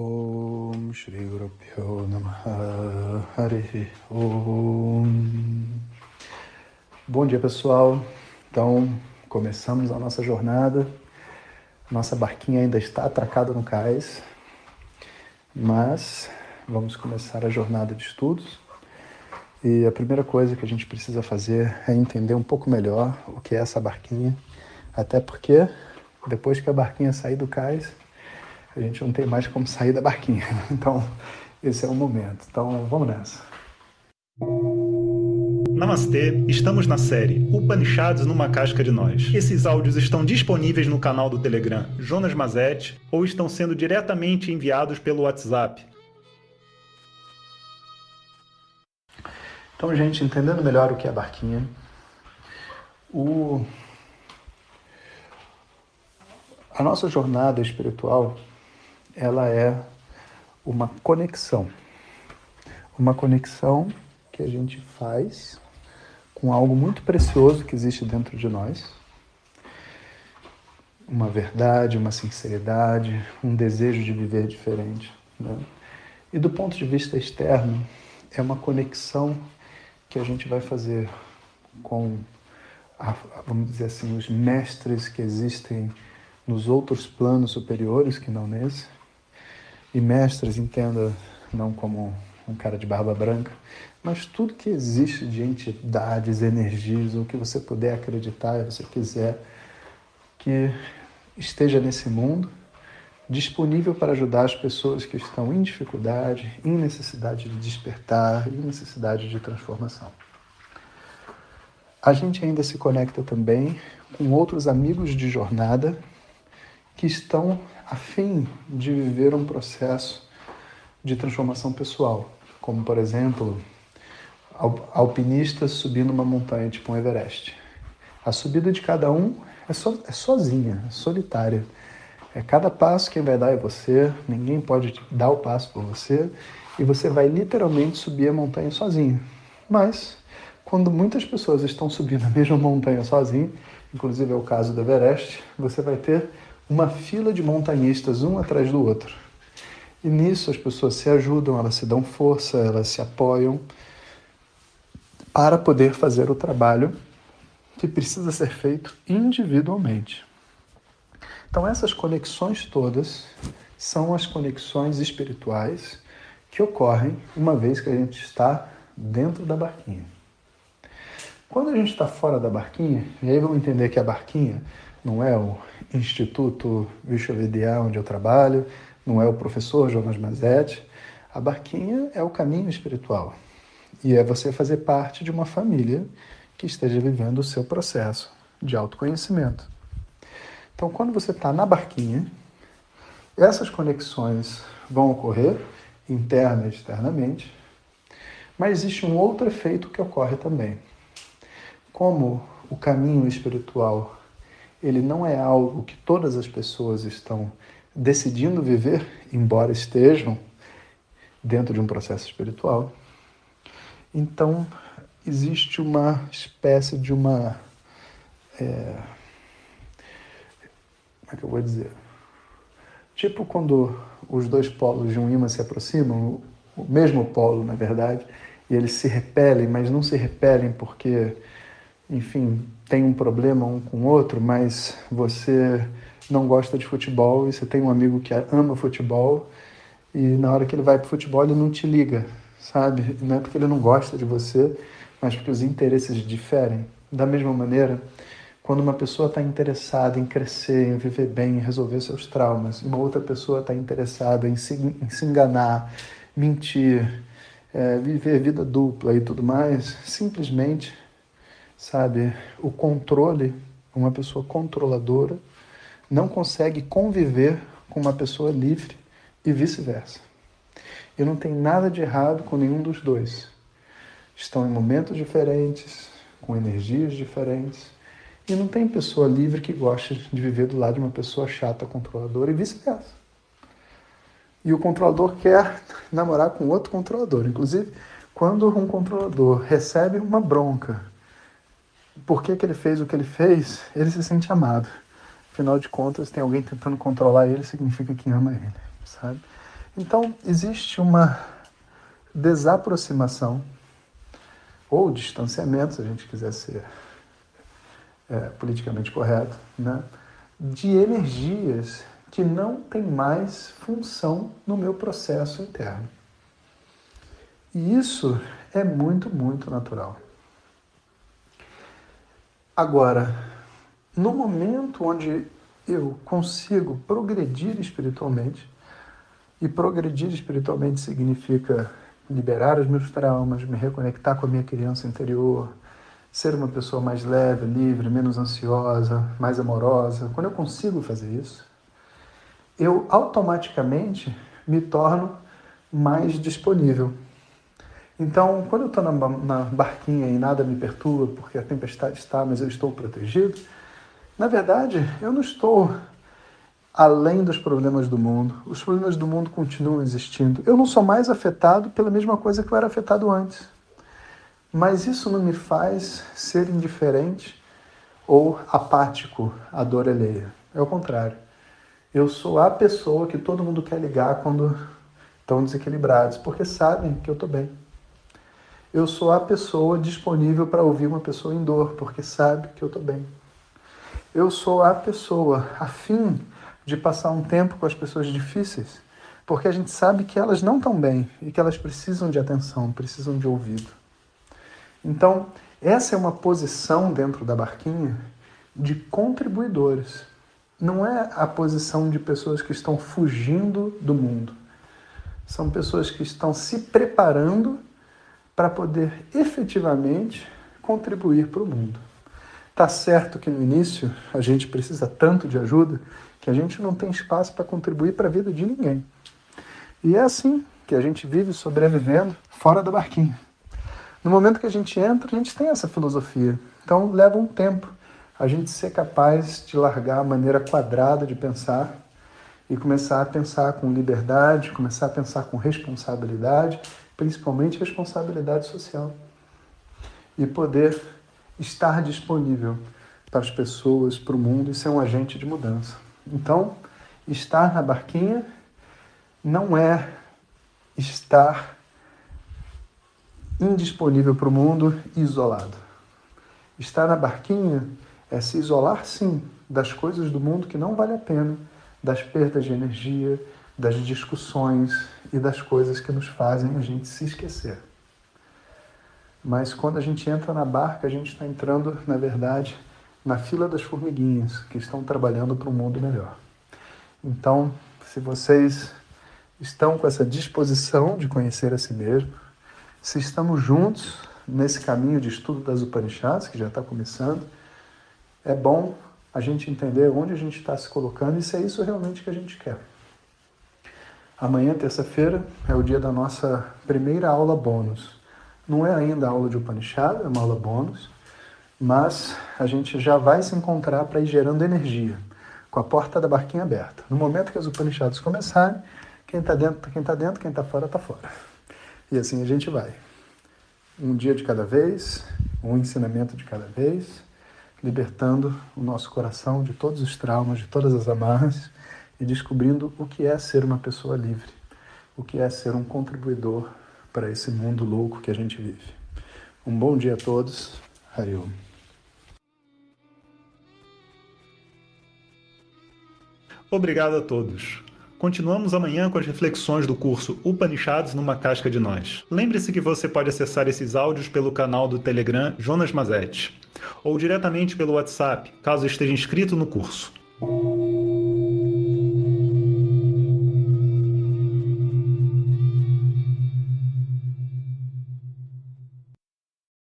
Om Shri Guru Namaha. Hare Om. Bom dia pessoal, então começamos a nossa jornada, nossa barquinha ainda está atracada no cais, mas vamos começar a jornada de estudos. E a primeira coisa que a gente precisa fazer é entender um pouco melhor o que é essa barquinha, até porque depois que a barquinha sair do cais, a gente não tem mais como sair da barquinha. Então, esse é o momento. Então, vamos nessa. Namastê, estamos na série Upanishads numa casca de nós. Esses áudios estão disponíveis no canal do Telegram Jonas Mazet ou estão sendo diretamente enviados pelo WhatsApp. Então, gente, entendendo melhor o que é a barquinha, o... a nossa jornada espiritual ela é uma conexão. Uma conexão que a gente faz com algo muito precioso que existe dentro de nós. Uma verdade, uma sinceridade, um desejo de viver diferente. Né? E do ponto de vista externo, é uma conexão que a gente vai fazer com, a, vamos dizer assim, os mestres que existem nos outros planos superiores que não nesse e mestres entenda não como um cara de barba branca, mas tudo que existe de entidades, energias, o que você puder acreditar, se você quiser, que esteja nesse mundo, disponível para ajudar as pessoas que estão em dificuldade, em necessidade de despertar, em necessidade de transformação. A gente ainda se conecta também com outros amigos de jornada que estão a fim de viver um processo de transformação pessoal, como por exemplo, alpinistas subindo uma montanha tipo um Everest. A subida de cada um é, so, é sozinha, é solitária. É cada passo quem vai dar é você, ninguém pode dar o passo por você, e você vai literalmente subir a montanha sozinho. Mas, quando muitas pessoas estão subindo a mesma montanha sozinho, inclusive é o caso do Everest, você vai ter uma fila de montanhistas um atrás do outro. E nisso as pessoas se ajudam, elas se dão força, elas se apoiam para poder fazer o trabalho que precisa ser feito individualmente. Então essas conexões todas são as conexões espirituais que ocorrem uma vez que a gente está dentro da barquinha. Quando a gente está fora da barquinha, e aí vamos entender que a barquinha não é o Instituto Vishwavidya onde eu trabalho, não é o professor Jonas Mazetti. A barquinha é o caminho espiritual. E é você fazer parte de uma família que esteja vivendo o seu processo de autoconhecimento. Então, quando você está na barquinha, essas conexões vão ocorrer interna e externamente, mas existe um outro efeito que ocorre também. Como o caminho espiritual ele não é algo que todas as pessoas estão decidindo viver, embora estejam dentro de um processo espiritual. Então, existe uma espécie de uma. É, como é que eu vou dizer? Tipo quando os dois polos de um ímã se aproximam, o mesmo polo, na verdade, e eles se repelem, mas não se repelem porque enfim, tem um problema um com o outro, mas você não gosta de futebol e você tem um amigo que ama futebol e na hora que ele vai para futebol ele não te liga, sabe? Não é porque ele não gosta de você, mas porque os interesses diferem. Da mesma maneira, quando uma pessoa está interessada em crescer, em viver bem, em resolver seus traumas, e uma outra pessoa está interessada em se, em se enganar, mentir, é, viver vida dupla e tudo mais, simplesmente sabe? O controle, uma pessoa controladora, não consegue conviver com uma pessoa livre e vice-versa. E não tem nada de errado com nenhum dos dois. Estão em momentos diferentes, com energias diferentes, e não tem pessoa livre que gosta de viver do lado de uma pessoa chata, controladora e vice-versa. E o controlador quer namorar com outro controlador. Inclusive, quando um controlador recebe uma bronca por que, que ele fez o que ele fez, ele se sente amado. Afinal de contas, tem alguém tentando controlar ele, significa que ama ele, sabe? Então, existe uma desaproximação ou distanciamento, se a gente quiser ser é, politicamente correto, né, de energias que não têm mais função no meu processo interno. E isso é muito, muito natural. Agora, no momento onde eu consigo progredir espiritualmente, e progredir espiritualmente significa liberar os meus traumas, me reconectar com a minha criança interior, ser uma pessoa mais leve, livre, menos ansiosa, mais amorosa. Quando eu consigo fazer isso, eu automaticamente me torno mais disponível. Então, quando eu estou na, na barquinha e nada me perturba, porque a tempestade está, mas eu estou protegido, na verdade, eu não estou além dos problemas do mundo. Os problemas do mundo continuam existindo. Eu não sou mais afetado pela mesma coisa que eu era afetado antes. Mas isso não me faz ser indiferente ou apático à dor alheia. É o contrário. Eu sou a pessoa que todo mundo quer ligar quando estão desequilibrados, porque sabem que eu estou bem. Eu sou a pessoa disponível para ouvir uma pessoa em dor, porque sabe que eu estou bem. Eu sou a pessoa afim de passar um tempo com as pessoas difíceis, porque a gente sabe que elas não estão bem e que elas precisam de atenção, precisam de ouvido. Então, essa é uma posição dentro da barquinha de contribuidores. Não é a posição de pessoas que estão fugindo do mundo. São pessoas que estão se preparando para poder efetivamente contribuir para o mundo. Tá certo que no início a gente precisa tanto de ajuda que a gente não tem espaço para contribuir para a vida de ninguém. E é assim que a gente vive sobrevivendo fora da barquinha. No momento que a gente entra, a gente tem essa filosofia. Então leva um tempo a gente ser capaz de largar a maneira quadrada de pensar e começar a pensar com liberdade, começar a pensar com responsabilidade, principalmente responsabilidade social. E poder estar disponível para as pessoas, para o mundo e ser um agente de mudança. Então, estar na barquinha não é estar indisponível para o mundo e isolado. Estar na barquinha é se isolar, sim, das coisas do mundo que não vale a pena, das perdas de energia, das discussões e das coisas que nos fazem a gente se esquecer. Mas quando a gente entra na barca, a gente está entrando, na verdade, na fila das formiguinhas que estão trabalhando para um mundo melhor. Então, se vocês estão com essa disposição de conhecer a si mesmo, se estamos juntos nesse caminho de estudo das Upanishads, que já está começando, é bom a gente entender onde a gente está se colocando e se é isso realmente que a gente quer. Amanhã, terça-feira, é o dia da nossa primeira aula bônus. Não é ainda aula de Upanishad, é uma aula bônus, mas a gente já vai se encontrar para ir gerando energia, com a porta da barquinha aberta. No momento que as Upanishads começarem, quem está dentro, quem está dentro, quem está fora, está fora. E assim a gente vai. Um dia de cada vez, um ensinamento de cada vez, libertando o nosso coração de todos os traumas, de todas as amarras e descobrindo o que é ser uma pessoa livre, o que é ser um contribuidor para esse mundo louco que a gente vive. Um bom dia a todos. Hariom. Obrigado a todos. Continuamos amanhã com as reflexões do curso Upanishads numa casca de nós. Lembre-se que você pode acessar esses áudios pelo canal do Telegram Jonas Mazetti ou diretamente pelo WhatsApp, caso esteja inscrito no curso.